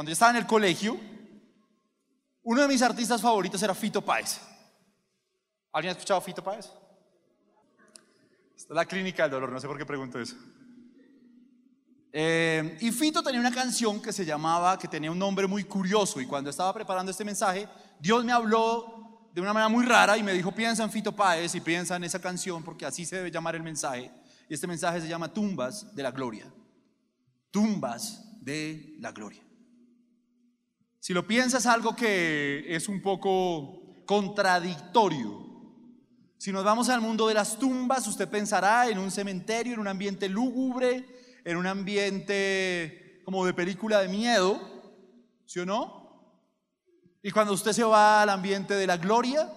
cuando yo estaba en el colegio, uno de mis artistas favoritos era Fito Páez. ¿Alguien ha escuchado Fito Páez? Esta es la clínica del dolor, no sé por qué pregunto eso. Eh, y Fito tenía una canción que se llamaba, que tenía un nombre muy curioso, y cuando estaba preparando este mensaje, Dios me habló de una manera muy rara y me dijo, piensa en Fito Páez y piensa en esa canción, porque así se debe llamar el mensaje. Y este mensaje se llama Tumbas de la Gloria. Tumbas de la Gloria. Si lo piensas, algo que es un poco contradictorio. Si nos vamos al mundo de las tumbas, usted pensará en un cementerio, en un ambiente lúgubre, en un ambiente como de película de miedo, ¿sí o no? Y cuando usted se va al ambiente de la gloria,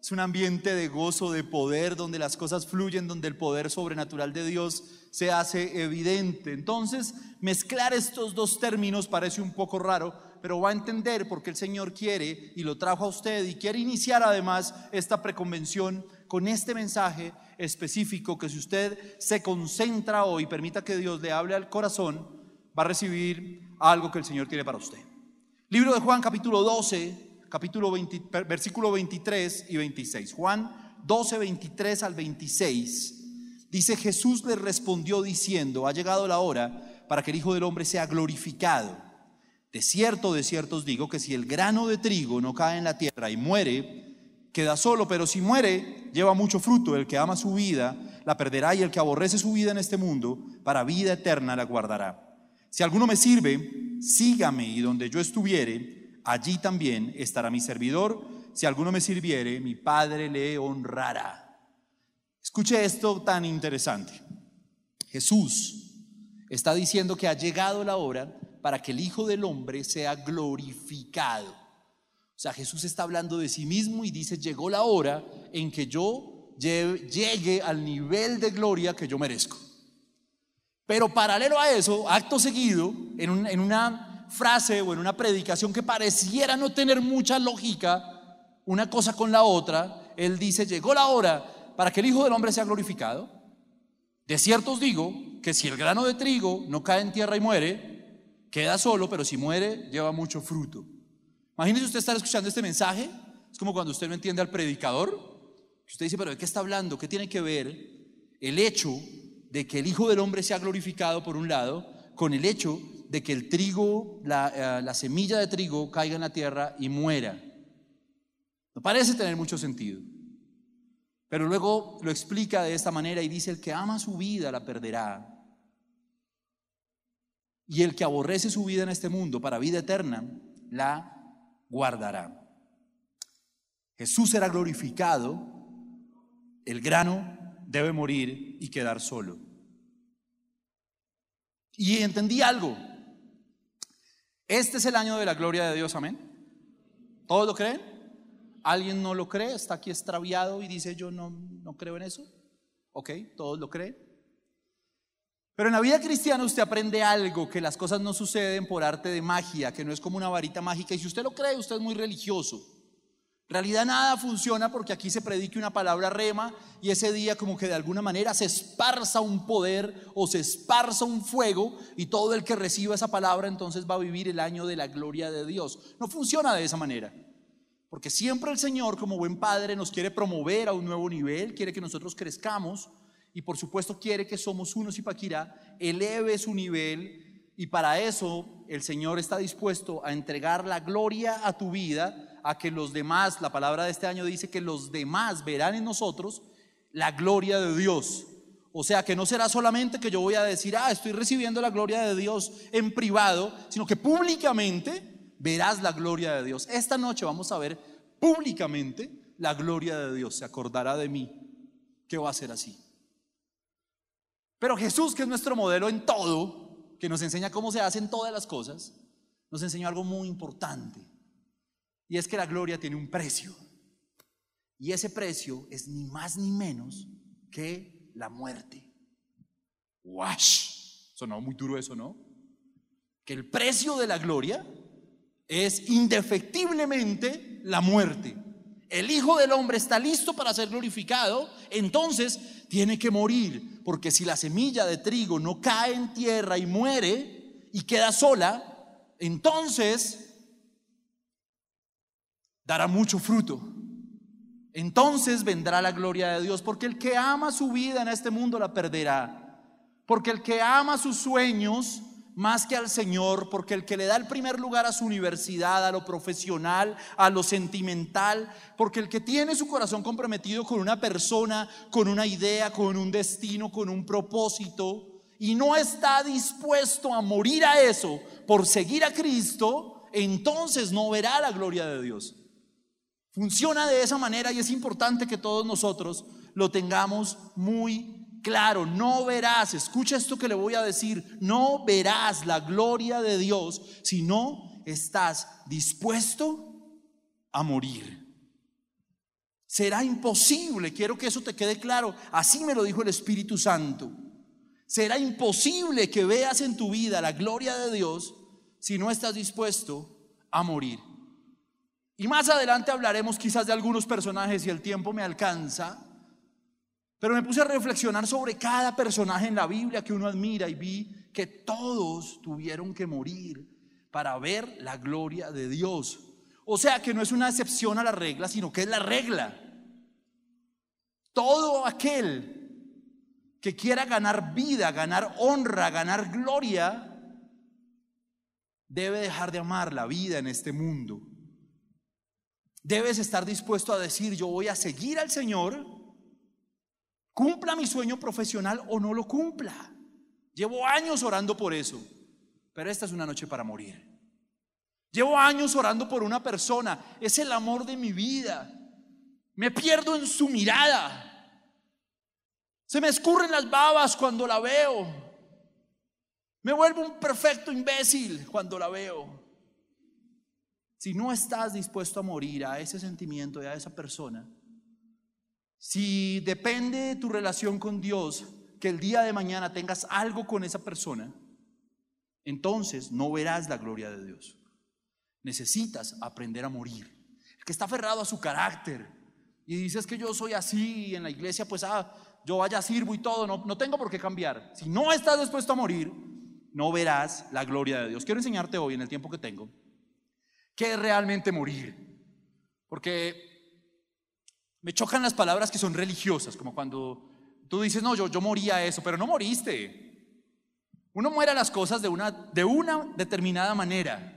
es un ambiente de gozo, de poder, donde las cosas fluyen, donde el poder sobrenatural de Dios se hace evidente. Entonces, mezclar estos dos términos parece un poco raro, pero va a entender por qué el Señor quiere y lo trajo a usted y quiere iniciar además esta preconvención con este mensaje específico que si usted se concentra hoy, permita que Dios le hable al corazón, va a recibir algo que el Señor tiene para usted. Libro de Juan capítulo 12, capítulo 20, versículo 23 y 26. Juan 12, 23 al 26. Dice Jesús le respondió diciendo, ha llegado la hora para que el Hijo del Hombre sea glorificado. De cierto, de cierto os digo que si el grano de trigo no cae en la tierra y muere, queda solo, pero si muere, lleva mucho fruto. El que ama su vida la perderá y el que aborrece su vida en este mundo, para vida eterna la guardará. Si alguno me sirve, sígame y donde yo estuviere, allí también estará mi servidor. Si alguno me sirviere, mi Padre le honrará. Escuche esto tan interesante. Jesús está diciendo que ha llegado la hora para que el Hijo del Hombre sea glorificado. O sea, Jesús está hablando de sí mismo y dice, llegó la hora en que yo llegue al nivel de gloria que yo merezco. Pero paralelo a eso, acto seguido, en, en una frase o en una predicación que pareciera no tener mucha lógica, una cosa con la otra, él dice, llegó la hora para que el Hijo del Hombre sea glorificado. De cierto os digo que si el grano de trigo no cae en tierra y muere, Queda solo, pero si muere, lleva mucho fruto. Imagínese usted estar escuchando este mensaje. Es como cuando usted no entiende al predicador. Usted dice, pero ¿de qué está hablando? ¿Qué tiene que ver el hecho de que el Hijo del Hombre sea glorificado por un lado con el hecho de que el trigo, la, eh, la semilla de trigo caiga en la tierra y muera? No parece tener mucho sentido. Pero luego lo explica de esta manera y dice, el que ama su vida la perderá, y el que aborrece su vida en este mundo para vida eterna, la guardará. Jesús será glorificado, el grano debe morir y quedar solo. Y entendí algo. Este es el año de la gloria de Dios, amén. ¿Todos lo creen? ¿Alguien no lo cree? ¿Está aquí extraviado y dice yo no, no creo en eso? Ok, todos lo creen. Pero en la vida cristiana usted aprende algo, que las cosas no suceden por arte de magia, que no es como una varita mágica. Y si usted lo cree, usted es muy religioso. En realidad nada funciona porque aquí se predique una palabra rema y ese día como que de alguna manera se esparza un poder o se esparza un fuego y todo el que reciba esa palabra entonces va a vivir el año de la gloria de Dios. No funciona de esa manera. Porque siempre el Señor como buen padre nos quiere promover a un nuevo nivel, quiere que nosotros crezcamos y por supuesto quiere que somos unos y Paquira eleve su nivel y para eso el Señor está dispuesto a entregar la gloria a tu vida, a que los demás, la palabra de este año dice que los demás verán en nosotros la gloria de Dios. O sea, que no será solamente que yo voy a decir, ah, estoy recibiendo la gloria de Dios en privado, sino que públicamente verás la gloria de Dios. Esta noche vamos a ver públicamente la gloria de Dios. Se acordará de mí que va a ser así. Pero Jesús, que es nuestro modelo en todo, que nos enseña cómo se hacen todas las cosas, nos enseñó algo muy importante. Y es que la gloria tiene un precio. Y ese precio es ni más ni menos que la muerte. ¡Wash! Sonó muy duro eso, ¿no? Que el precio de la gloria es indefectiblemente la muerte. El Hijo del Hombre está listo para ser glorificado, entonces tiene que morir, porque si la semilla de trigo no cae en tierra y muere y queda sola, entonces dará mucho fruto. Entonces vendrá la gloria de Dios, porque el que ama su vida en este mundo la perderá. Porque el que ama sus sueños más que al Señor, porque el que le da el primer lugar a su universidad, a lo profesional, a lo sentimental, porque el que tiene su corazón comprometido con una persona, con una idea, con un destino, con un propósito, y no está dispuesto a morir a eso por seguir a Cristo, entonces no verá la gloria de Dios. Funciona de esa manera y es importante que todos nosotros lo tengamos muy claro. No verás, escucha esto que le voy a decir, no verás la gloria de Dios si no estás dispuesto a morir. Será imposible, quiero que eso te quede claro, así me lo dijo el Espíritu Santo. Será imposible que veas en tu vida la gloria de Dios si no estás dispuesto a morir. Y más adelante hablaremos quizás de algunos personajes si el tiempo me alcanza. Pero me puse a reflexionar sobre cada personaje en la Biblia que uno admira y vi que todos tuvieron que morir para ver la gloria de Dios. O sea que no es una excepción a la regla, sino que es la regla. Todo aquel que quiera ganar vida, ganar honra, ganar gloria, debe dejar de amar la vida en este mundo. Debes estar dispuesto a decir, yo voy a seguir al Señor, cumpla mi sueño profesional o no lo cumpla. Llevo años orando por eso, pero esta es una noche para morir. Llevo años orando por una persona, es el amor de mi vida. Me pierdo en su mirada. Se me escurren las babas cuando la veo. Me vuelvo un perfecto imbécil cuando la veo. Si no estás dispuesto a morir a ese sentimiento y a esa persona, si depende de tu relación con Dios que el día de mañana tengas algo con esa persona, entonces no verás la gloria de Dios. Necesitas aprender a morir. El que está aferrado a su carácter y dices que yo soy así en la iglesia, pues ah, yo vaya sirvo y todo, no, no tengo por qué cambiar. Si no estás dispuesto a morir, no verás la gloria de Dios. Quiero enseñarte hoy en el tiempo que tengo ¿Qué es realmente morir? Porque me chocan las palabras que son religiosas, como cuando tú dices, no, yo, yo moría eso, pero no moriste. Uno muere a las cosas de una, de una determinada manera.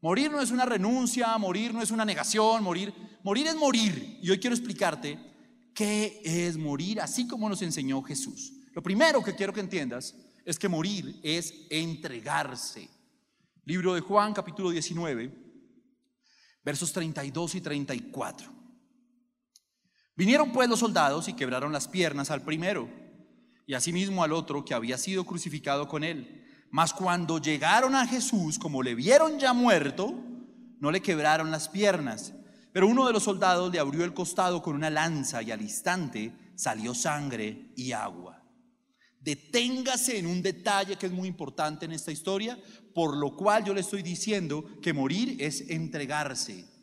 Morir no es una renuncia, morir no es una negación, morir, morir es morir. Y hoy quiero explicarte qué es morir, así como nos enseñó Jesús. Lo primero que quiero que entiendas es que morir es entregarse. Libro de Juan, capítulo 19 versos 32 y 34. Vinieron pues los soldados y quebraron las piernas al primero y asimismo al otro que había sido crucificado con él. Mas cuando llegaron a Jesús, como le vieron ya muerto, no le quebraron las piernas. Pero uno de los soldados le abrió el costado con una lanza y al instante salió sangre y agua. Deténgase en un detalle que es muy importante en esta historia, por lo cual yo le estoy diciendo que morir es entregarse.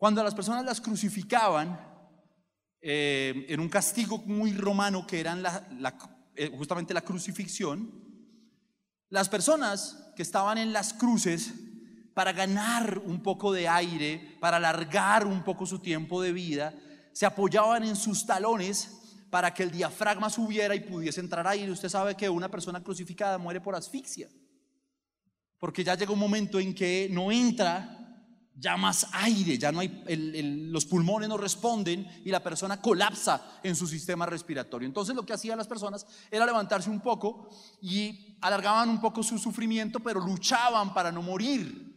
Cuando las personas las crucificaban, eh, en un castigo muy romano que era eh, justamente la crucifixión, las personas que estaban en las cruces, para ganar un poco de aire, para alargar un poco su tiempo de vida, se apoyaban en sus talones para que el diafragma subiera y pudiese entrar aire. Usted sabe que una persona crucificada muere por asfixia porque ya llega un momento en que no entra ya más aire, ya no hay, los pulmones no responden y la persona colapsa en su sistema respiratorio. Entonces lo que hacían las personas era levantarse un poco y alargaban un poco su sufrimiento, pero luchaban para no morir.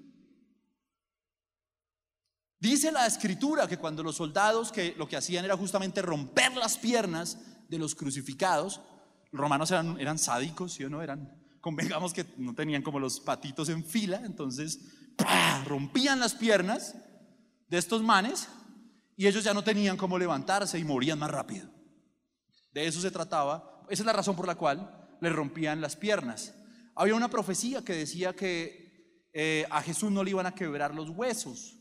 Dice la escritura que cuando los soldados que lo que hacían era justamente romper las piernas de los crucificados, los romanos eran, eran sádicos, ¿sí o no? Eran convengamos que no tenían como los patitos en fila, entonces rompían las piernas de estos manes y ellos ya no tenían cómo levantarse y morían más rápido. De eso se trataba. Esa es la razón por la cual le rompían las piernas. Había una profecía que decía que eh, a Jesús no le iban a quebrar los huesos.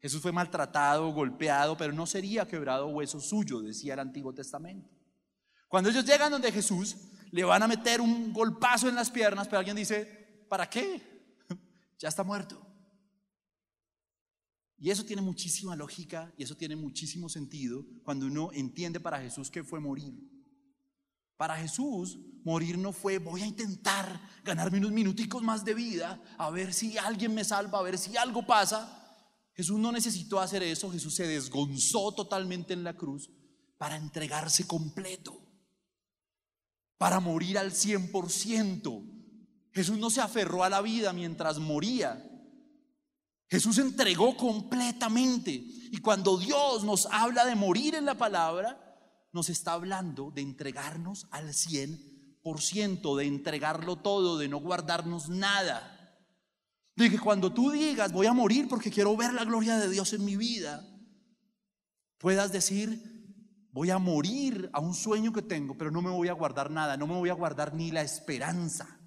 Jesús fue maltratado, golpeado, pero no sería quebrado hueso suyo, decía el Antiguo Testamento. Cuando ellos llegan donde Jesús, le van a meter un golpazo en las piernas, pero alguien dice, ¿para qué? ya está muerto. Y eso tiene muchísima lógica y eso tiene muchísimo sentido cuando uno entiende para Jesús que fue morir. Para Jesús, morir no fue voy a intentar ganarme unos minuticos más de vida, a ver si alguien me salva, a ver si algo pasa. Jesús no necesitó hacer eso, Jesús se desgonzó totalmente en la cruz para entregarse completo, para morir al 100%. Jesús no se aferró a la vida mientras moría, Jesús entregó completamente. Y cuando Dios nos habla de morir en la palabra, nos está hablando de entregarnos al 100%, de entregarlo todo, de no guardarnos nada. De que cuando tú digas, voy a morir porque quiero ver la gloria de Dios en mi vida, puedas decir, voy a morir a un sueño que tengo, pero no me voy a guardar nada, no me voy a guardar ni la esperanza.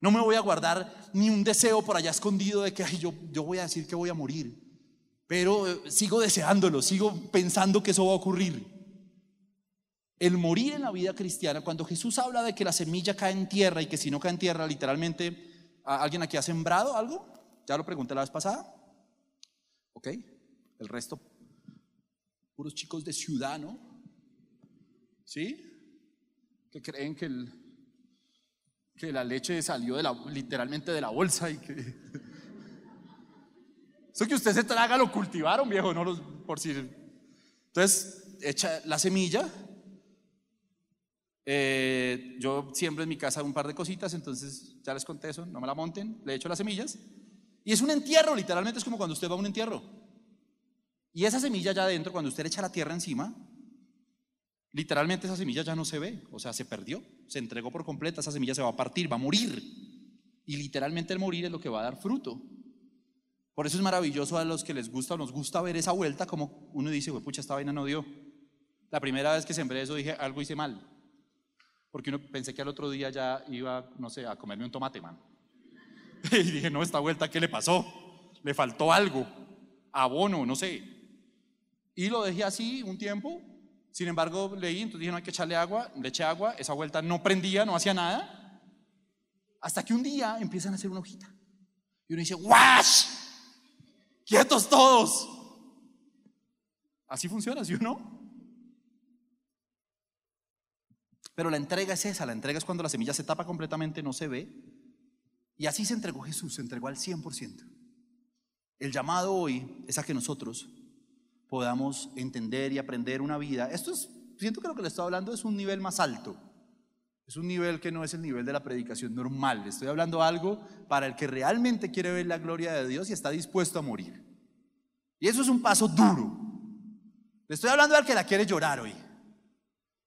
No me voy a guardar ni un deseo por allá escondido de que yo, yo voy a decir que voy a morir. Pero eh, sigo deseándolo, sigo pensando que eso va a ocurrir. El morir en la vida cristiana, cuando Jesús habla de que la semilla cae en tierra y que si no cae en tierra, literalmente, ¿alguien aquí ha sembrado algo? Ya lo pregunté la vez pasada. ¿Ok? El resto, puros chicos de ciudad, ¿no? ¿Sí? Que creen que el, que la leche salió de la, literalmente de la bolsa y que... Eso que usted se traga lo cultivaron, viejo, no los, por si... Entonces, echa la semilla. Eh, yo siembro en mi casa un par de cositas, entonces ya les conté eso, no me la monten, le echo las semillas. Y es un entierro, literalmente es como cuando usted va a un entierro. Y esa semilla ya adentro, cuando usted le echa la tierra encima, Literalmente esa semilla ya no se ve, o sea, se perdió, se entregó por completa, esa semilla se va a partir, va a morir. Y literalmente el morir es lo que va a dar fruto. Por eso es maravilloso a los que les gusta o nos gusta ver esa vuelta, como uno dice, pucha, esta vaina no dio. La primera vez que sembré eso dije, algo hice mal. Porque uno pensé que al otro día ya iba, no sé, a comerme un tomate, man. Y dije, no, esta vuelta, ¿qué le pasó? Le faltó algo, abono, no sé. Y lo dejé así un tiempo sin embargo, leí, entonces dije, no hay que echarle agua, le eché agua, esa vuelta no prendía, no hacía nada. Hasta que un día empiezan a hacer una hojita. Y uno dice, ¡wash! ¡Quietos todos! Así funciona, ¿sí o no? Pero la entrega es esa, la entrega es cuando la semilla se tapa completamente, no se ve. Y así se entregó Jesús, se entregó al 100%. El llamado hoy es a que nosotros podamos entender y aprender una vida. Esto es, siento que lo que le estoy hablando es un nivel más alto. Es un nivel que no es el nivel de la predicación normal. Estoy hablando algo para el que realmente quiere ver la gloria de Dios y está dispuesto a morir. Y eso es un paso duro. Le estoy hablando al que la quiere llorar hoy.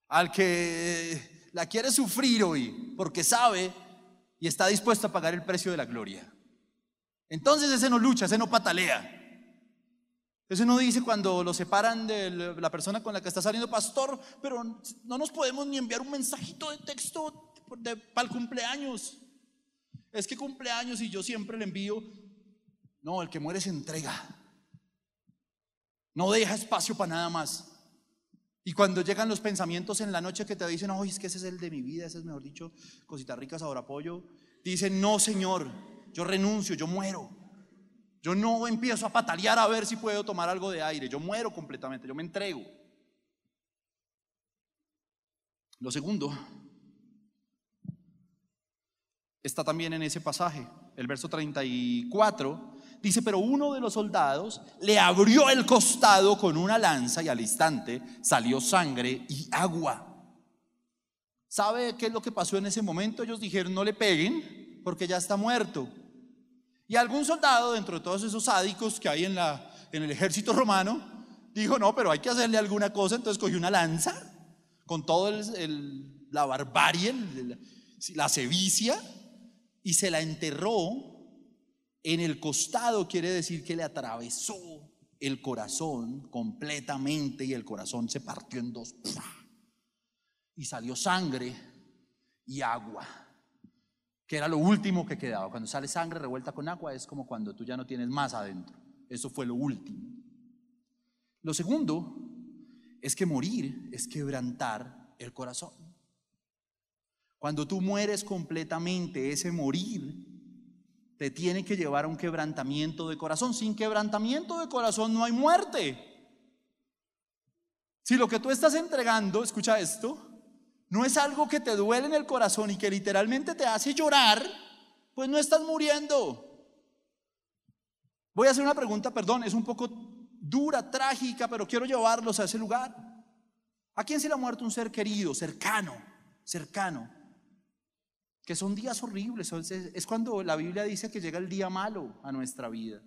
Al que la quiere sufrir hoy porque sabe y está dispuesto a pagar el precio de la gloria. Entonces ese no lucha, ese no patalea. Eso no dice cuando lo separan de la persona con la que está saliendo pastor, pero no nos podemos ni enviar un mensajito de texto para el cumpleaños. Es que cumpleaños y yo siempre le envío. No, el que muere se entrega. No deja espacio para nada más. Y cuando llegan los pensamientos en la noche que te dicen, oye, es que ese es el de mi vida, ese es mejor dicho, cositas ricas, ahora apoyo, dicen, no, Señor, yo renuncio, yo muero. Yo no empiezo a patalear a ver si puedo tomar algo de aire. Yo muero completamente, yo me entrego. Lo segundo está también en ese pasaje, el verso 34. Dice, pero uno de los soldados le abrió el costado con una lanza y al instante salió sangre y agua. ¿Sabe qué es lo que pasó en ese momento? Ellos dijeron, no le peguen porque ya está muerto. Y algún soldado, dentro de todos esos sádicos que hay en, la, en el ejército romano, dijo, no, pero hay que hacerle alguna cosa, entonces cogió una lanza con toda la barbarie, la sevicia, y se la enterró en el costado, quiere decir que le atravesó el corazón completamente y el corazón se partió en dos. Y salió sangre y agua que era lo último que quedaba. Cuando sale sangre revuelta con agua es como cuando tú ya no tienes más adentro. Eso fue lo último. Lo segundo es que morir es quebrantar el corazón. Cuando tú mueres completamente, ese morir te tiene que llevar a un quebrantamiento de corazón. Sin quebrantamiento de corazón no hay muerte. Si lo que tú estás entregando, escucha esto, no es algo que te duele en el corazón y que literalmente te hace llorar, pues no estás muriendo. Voy a hacer una pregunta, perdón, es un poco dura, trágica, pero quiero llevarlos a ese lugar. ¿A quién se le ha muerto un ser querido, cercano, cercano? Que son días horribles, es cuando la Biblia dice que llega el día malo a nuestra vida.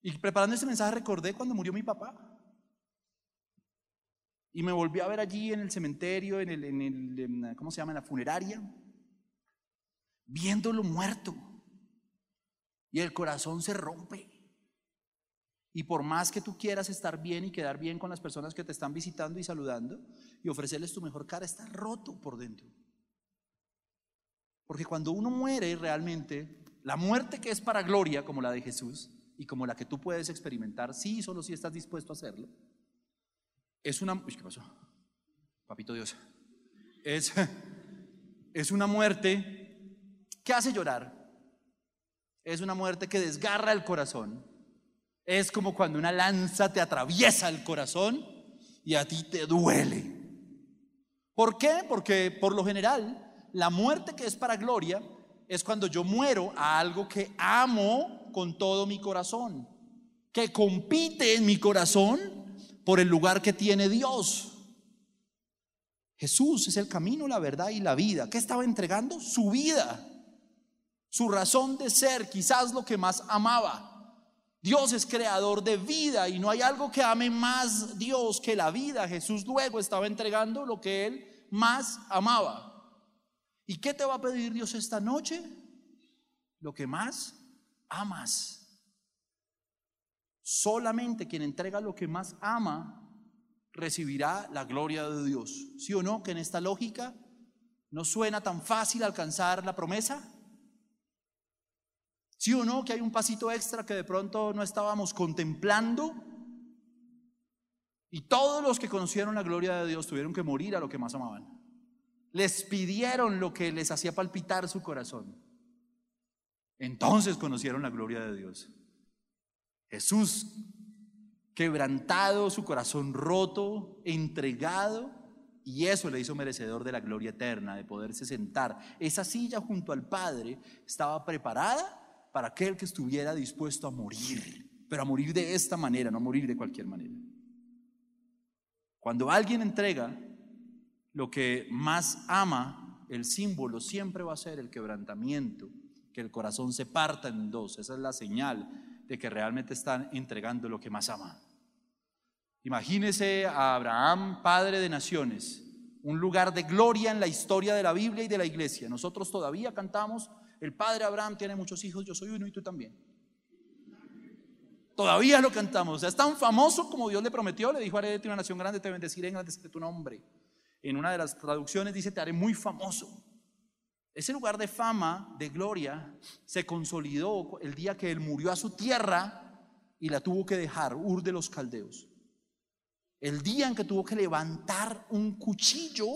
Y preparando este mensaje recordé cuando murió mi papá. Y me volví a ver allí en el cementerio, en el, en el ¿cómo se llama? En la funeraria, viéndolo muerto. Y el corazón se rompe. Y por más que tú quieras estar bien y quedar bien con las personas que te están visitando y saludando y ofrecerles tu mejor cara, está roto por dentro. Porque cuando uno muere realmente, la muerte que es para gloria, como la de Jesús, y como la que tú puedes experimentar, sí, solo si estás dispuesto a hacerlo, es una... ¿Qué pasó? Papito Dios. Es, es una muerte que hace llorar. Es una muerte que desgarra el corazón. Es como cuando una lanza te atraviesa el corazón y a ti te duele. ¿Por qué? Porque por lo general la muerte que es para gloria es cuando yo muero a algo que amo con todo mi corazón, que compite en mi corazón por el lugar que tiene Dios. Jesús es el camino, la verdad y la vida. ¿Qué estaba entregando? Su vida, su razón de ser, quizás lo que más amaba. Dios es creador de vida y no hay algo que ame más Dios que la vida. Jesús luego estaba entregando lo que él más amaba. ¿Y qué te va a pedir Dios esta noche? Lo que más amas. Solamente quien entrega lo que más ama recibirá la gloria de Dios. ¿Sí o no? Que en esta lógica no suena tan fácil alcanzar la promesa. ¿Sí o no? Que hay un pasito extra que de pronto no estábamos contemplando. Y todos los que conocieron la gloria de Dios tuvieron que morir a lo que más amaban. Les pidieron lo que les hacía palpitar su corazón. Entonces conocieron la gloria de Dios. Jesús quebrantado, su corazón roto, entregado, y eso le hizo merecedor de la gloria eterna, de poderse sentar. Esa silla junto al Padre estaba preparada para aquel que estuviera dispuesto a morir, pero a morir de esta manera, no a morir de cualquier manera. Cuando alguien entrega lo que más ama, el símbolo siempre va a ser el quebrantamiento, que el corazón se parta en dos, esa es la señal de que realmente están entregando lo que más aman. Imagínese a Abraham, padre de naciones, un lugar de gloria en la historia de la Biblia y de la iglesia. Nosotros todavía cantamos, el padre Abraham tiene muchos hijos, yo soy uno y tú también. Todavía lo cantamos. O sea, es tan famoso como Dios le prometió. Le dijo, haré de ti una nación grande, te bendeciré en de tu nombre. En una de las traducciones dice, te haré muy famoso. Ese lugar de fama, de gloria, se consolidó el día que él murió a su tierra y la tuvo que dejar, Ur de los Caldeos. El día en que tuvo que levantar un cuchillo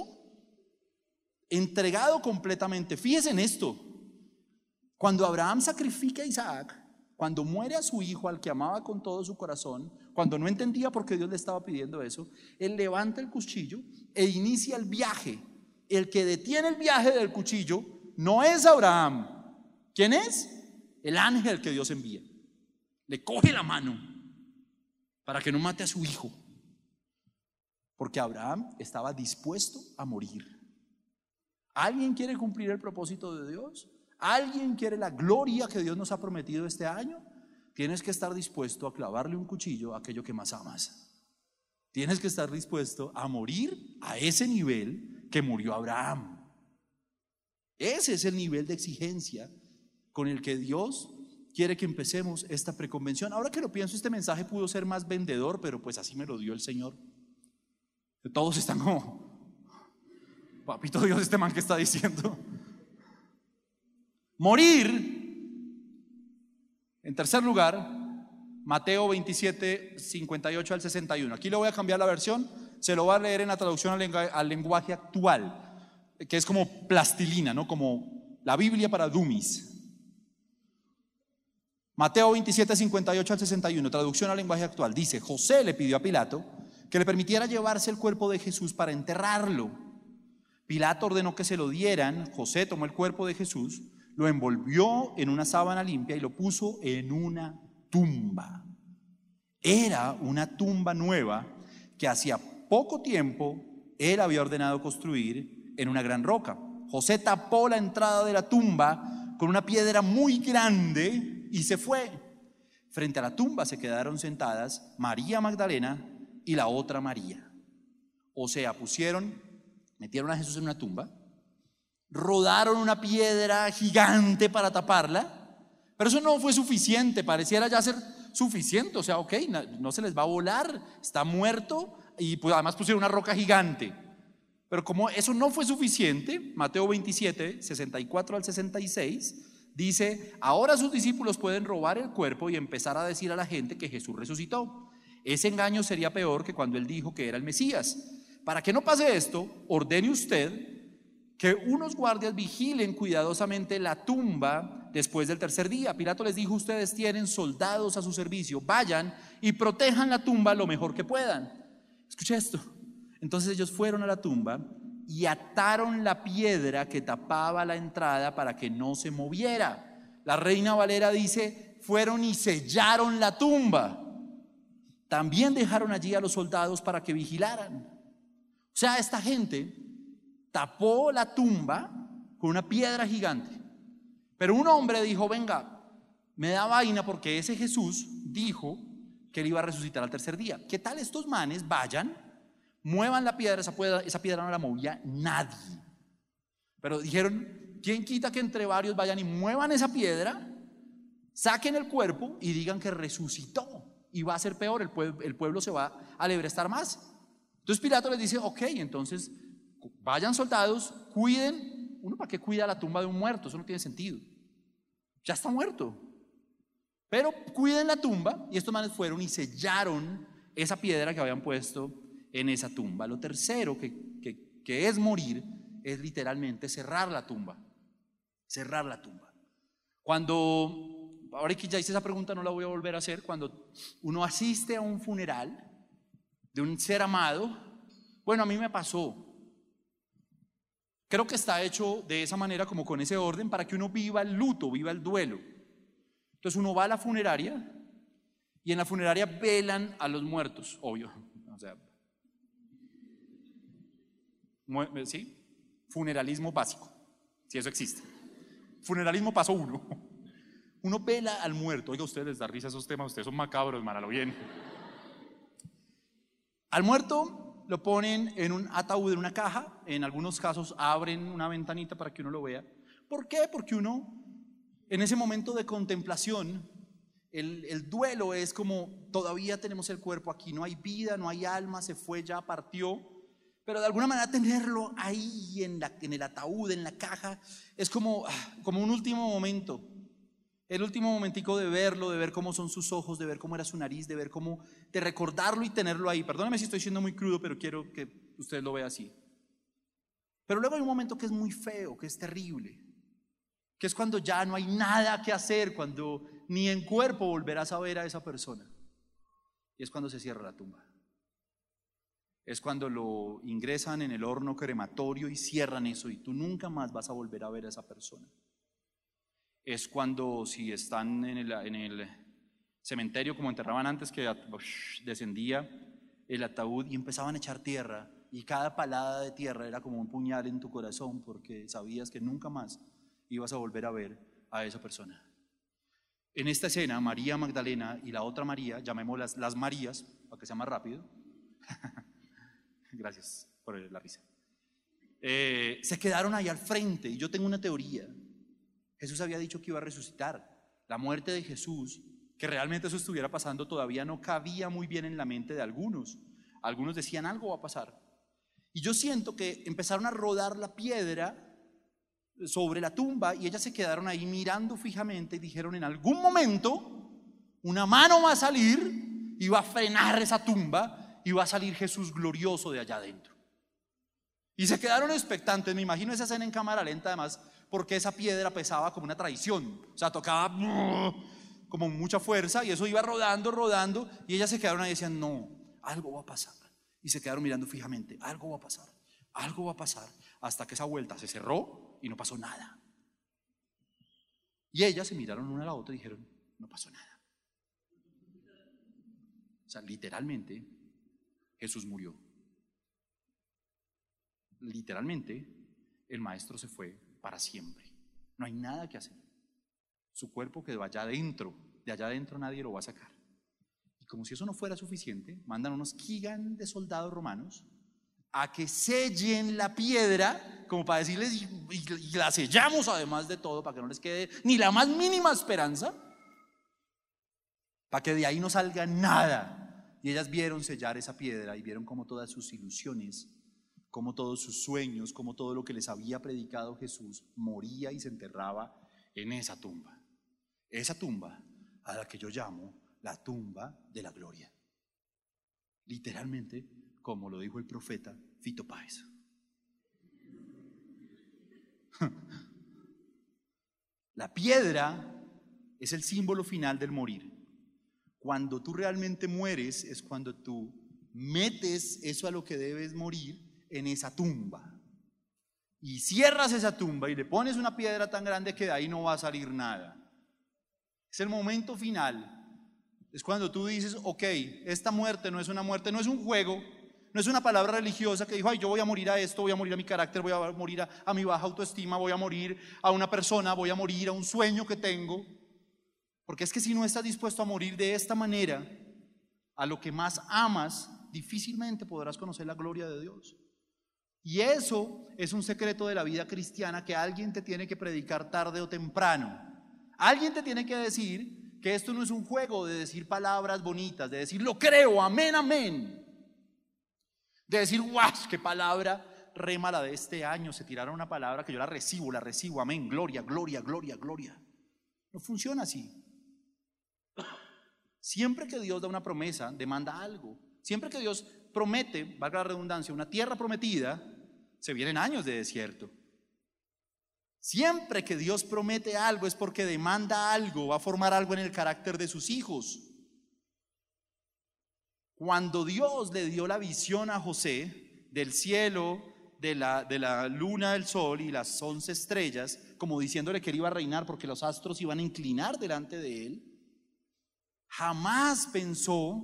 entregado completamente. Fíjense en esto. Cuando Abraham sacrifica a Isaac, cuando muere a su hijo al que amaba con todo su corazón, cuando no entendía por qué Dios le estaba pidiendo eso, él levanta el cuchillo e inicia el viaje el que detiene el viaje del cuchillo no es Abraham. ¿Quién es? El ángel que Dios envía. Le coge la mano para que no mate a su hijo. Porque Abraham estaba dispuesto a morir. ¿Alguien quiere cumplir el propósito de Dios? ¿Alguien quiere la gloria que Dios nos ha prometido este año? Tienes que estar dispuesto a clavarle un cuchillo a aquello que más amas. Tienes que estar dispuesto a morir a ese nivel que murió Abraham. Ese es el nivel de exigencia con el que Dios quiere que empecemos esta preconvención. Ahora que lo pienso, este mensaje pudo ser más vendedor, pero pues así me lo dio el Señor. Todos están como, papito Dios, este man que está diciendo. Morir. En tercer lugar, Mateo 27, 58 al 61. Aquí le voy a cambiar la versión se lo va a leer en la traducción al lenguaje, actual, que es como plastilina, ¿no? Como la Biblia para dummies. Mateo 27, 58 al 61, traducción al lenguaje actual, dice, José le pidió a Pilato que le permitiera llevarse el cuerpo de Jesús para enterrarlo. Pilato ordenó que se lo dieran, José tomó el cuerpo de Jesús, lo envolvió en una sábana limpia y lo puso en una tumba. Era una tumba nueva que hacía poco tiempo él había ordenado construir en una gran roca. José tapó la entrada de la tumba con una piedra muy grande y se fue. Frente a la tumba se quedaron sentadas María Magdalena y la otra María. O sea, pusieron, metieron a Jesús en una tumba, rodaron una piedra gigante para taparla, pero eso no fue suficiente, pareciera ya ser suficiente, o sea, ok, no, se les va a volar, está muerto y pues además pusieron una roca gigante. Pero como eso no fue suficiente, Mateo 27, 64 al 66, dice, ahora sus discípulos pueden robar el cuerpo y empezar a decir a la gente que Jesús resucitó. Ese engaño sería peor que cuando él dijo que era el Mesías. Para que no pase esto, ordene usted que unos guardias vigilen cuidadosamente la tumba después del tercer día. Pilato les dijo, ustedes tienen soldados a su servicio, vayan y protejan la tumba lo mejor que puedan. Escucha esto. Entonces ellos fueron a la tumba y ataron la piedra que tapaba la entrada para que no se moviera. La reina Valera dice, fueron y sellaron la tumba. También dejaron allí a los soldados para que vigilaran. O sea, esta gente tapó la tumba con una piedra gigante. Pero un hombre dijo, venga, me da vaina porque ese Jesús dijo que él iba a resucitar al tercer día. ¿Qué tal estos manes vayan, muevan la piedra, esa piedra, esa piedra no la movía nadie. Pero dijeron, ¿quién quita que entre varios vayan y muevan esa piedra, saquen el cuerpo y digan que resucitó? Y va a ser peor, el pueblo, se va a alebrestar más. Entonces Pilato les dice, ok, entonces vayan soldados, cuiden. Para qué cuida la tumba de un muerto, eso no tiene sentido. Ya está muerto. Pero cuiden la tumba y estos manes fueron y sellaron esa piedra que habían puesto en esa tumba. Lo tercero que, que, que es morir es literalmente cerrar la tumba. Cerrar la tumba. Cuando, ahora que ya hice esa pregunta no la voy a volver a hacer, cuando uno asiste a un funeral de un ser amado, bueno, a mí me pasó, Creo que está hecho de esa manera, como con ese orden, para que uno viva el luto, viva el duelo. Entonces uno va a la funeraria y en la funeraria velan a los muertos, obvio. O sea, ¿sí? Funeralismo básico, si eso existe. Funeralismo paso uno. Uno vela al muerto. Oiga, ustedes les da risa esos temas, ustedes son macabros, lo bien. Al muerto lo ponen en un ataúd, en una caja, en algunos casos abren una ventanita para que uno lo vea. ¿Por qué? Porque uno, en ese momento de contemplación, el, el, duelo es como todavía tenemos el cuerpo aquí, no hay vida, no hay alma, se fue, ya partió. Pero de alguna manera tenerlo ahí en, la, en el ataúd, en la caja, es como, ah, como un último momento. El último momentico de verlo, de ver cómo son sus ojos, de ver cómo era su nariz, de ver cómo, de recordarlo y tenerlo ahí. Perdóname si estoy siendo muy crudo, pero quiero que usted lo vea así. Pero luego hay un momento que es muy feo, que es terrible, que es cuando ya no hay nada que hacer, cuando ni en cuerpo volverás a ver a esa persona. Y es cuando se cierra la tumba. Es cuando lo ingresan en el horno crematorio y cierran eso y tú nunca más vas a volver a ver a esa persona es cuando si están en el, cementerio como enterraban antes, que descendía el ataúd y empezaban a echar tierra y cada palada de tierra era como un puñal en tu corazón porque sabías que nunca más ibas a volver a ver a esa persona. En esta escena, María Magdalena y la otra María, llamémoslas las Marías, para que sea más rápido, gracias por la risa, eh, se quedaron ahí al frente y yo tengo una teoría Jesús había dicho que iba a resucitar. La muerte de Jesús, que realmente eso estuviera pasando, todavía no cabía muy bien en la mente de algunos. Algunos decían algo va a pasar. Y yo siento que empezaron a rodar la piedra sobre la tumba y ellas se quedaron ahí mirando fijamente y dijeron en algún momento una mano va a salir y va a frenar esa tumba y va a salir Jesús glorioso de allá adentro. Y se quedaron expectantes, me imagino esa escena en cámara lenta además porque esa piedra pesaba como una traición. O sea, tocaba como mucha fuerza y eso iba rodando, rodando y ellas se quedaron ahí y decían, no, algo va a pasar. Y se quedaron mirando fijamente, algo va a pasar, algo va a pasar, hasta que esa vuelta se cerró y no pasó nada. Y ellas se miraron una a la otra y dijeron, no pasó nada. O sea, literalmente, Jesús murió. Literalmente, el maestro se fue para siempre. No hay nada que hacer. Su cuerpo quedó allá adentro. De allá adentro nadie lo va a sacar. Y como si eso no fuera suficiente, mandan unos gigantes soldados romanos a que sellen la piedra, como para decirles, y, y, la sellamos además de todo, para que no les quede ni la más mínima esperanza, para que de ahí no salga nada. Y ellas vieron sellar esa piedra y vieron como todas sus ilusiones, como todos sus sueños, como todo lo que les había predicado Jesús moría y se enterraba en esa tumba. Esa tumba a la que yo llamo la tumba de la gloria. Literalmente como lo dijo el profeta Fito Páez. La piedra es el símbolo final del morir. Cuando tú realmente mueres es cuando tú metes eso a lo que debes morir en esa tumba. Y cierras esa tumba y le pones una piedra tan grande que de ahí no va a salir nada. Es el momento final. Es cuando tú dices, ok, esta muerte no es una muerte, no es un juego, no es una palabra religiosa que dijo, ay, yo voy a morir a esto, voy a morir a mi carácter, voy a morir a, mi baja autoestima, voy a morir a una persona, voy a morir a un sueño que tengo. Porque es que si no estás dispuesto a morir de esta manera, a lo que más amas, difícilmente podrás conocer la gloria de Dios. Y eso es un secreto de la vida cristiana que alguien te tiene que predicar tarde o temprano. Alguien te tiene que decir que esto no es un juego de decir palabras bonitas, de decir lo creo, amén, amén. De decir, guau, qué palabra re mala de este año. Se tiraron una palabra que yo la recibo, la recibo, amén, gloria, gloria, gloria, gloria. No funciona así. Siempre que Dios da una promesa, demanda algo. Siempre que Dios promete, valga la redundancia, una tierra prometida, se vienen años de desierto. Siempre que Dios promete algo es porque demanda algo, va a formar algo en el carácter de sus hijos. Cuando Dios le dio la visión a José del cielo, de la, de la luna, del sol y las once estrellas, como diciéndole que él iba a reinar porque los astros iban a inclinar delante de él, jamás pensó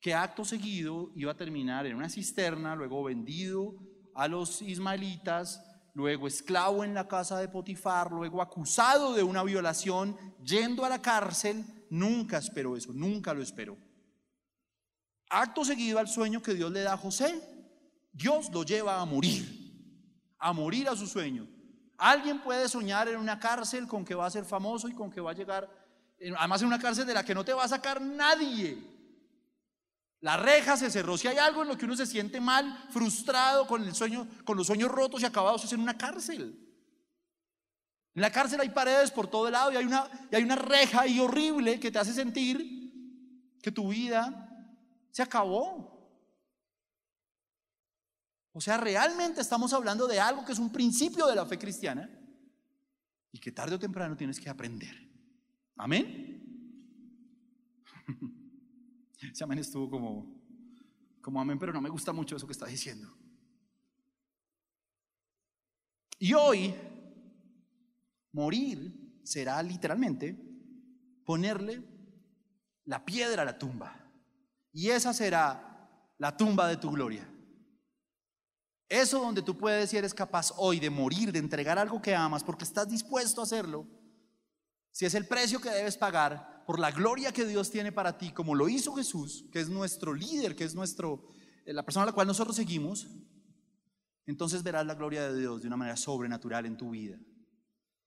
que acto seguido iba a terminar en una cisterna, luego vendido a los ismaelitas, luego esclavo en la casa de Potifar, luego acusado de una violación, yendo a la cárcel. Nunca esperó eso, nunca lo esperó. Acto seguido al sueño que Dios le da a José, Dios lo lleva a morir, a morir a su sueño. Alguien puede soñar en una cárcel con que va a ser famoso y con que va a llegar, además en una cárcel de la que no te va a sacar nadie. La reja se cerró. Si hay algo en lo que uno se siente mal, frustrado, con el sueño, con los sueños rotos y acabados, es en una cárcel. En la cárcel hay paredes por todo lado y hay una, y hay una reja ahí horrible que te hace sentir que tu vida se acabó. O sea, realmente estamos hablando de algo que es un principio de la fe cristiana y que tarde o temprano tienes que aprender. Amén. Ese amén estuvo como, como amén, pero no me gusta mucho eso que está diciendo. Y hoy, morir será literalmente ponerle la piedra a la tumba. Y esa será la tumba de tu gloria. Eso donde tú puedes y eres capaz hoy de morir, de entregar algo que amas, porque estás dispuesto a hacerlo, si es el precio que debes pagar por la gloria que Dios tiene para ti, como lo hizo Jesús, que es nuestro líder, que es nuestro, eh, la persona a la cual nosotros seguimos, entonces verás la gloria de Dios de una manera sobrenatural en tu vida.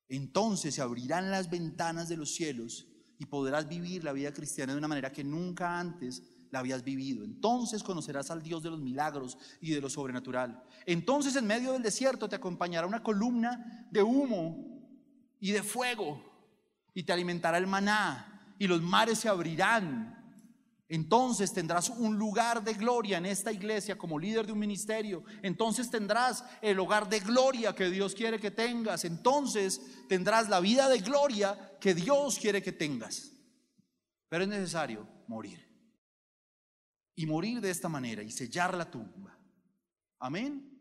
Entonces se abrirán las ventanas de los cielos y podrás vivir la vida cristiana de una manera que nunca antes la habías vivido. Entonces conocerás al Dios de los milagros y de lo sobrenatural. Entonces en medio del desierto te acompañará una columna de humo y de fuego y te alimentará el maná y los mares se abrirán. Entonces tendrás un lugar de gloria en esta iglesia como líder de un ministerio. Entonces tendrás el hogar de gloria que Dios quiere que tengas. Entonces tendrás la vida de gloria que Dios quiere que tengas. Pero es necesario morir. Y morir de esta manera y sellar la tumba. Amén.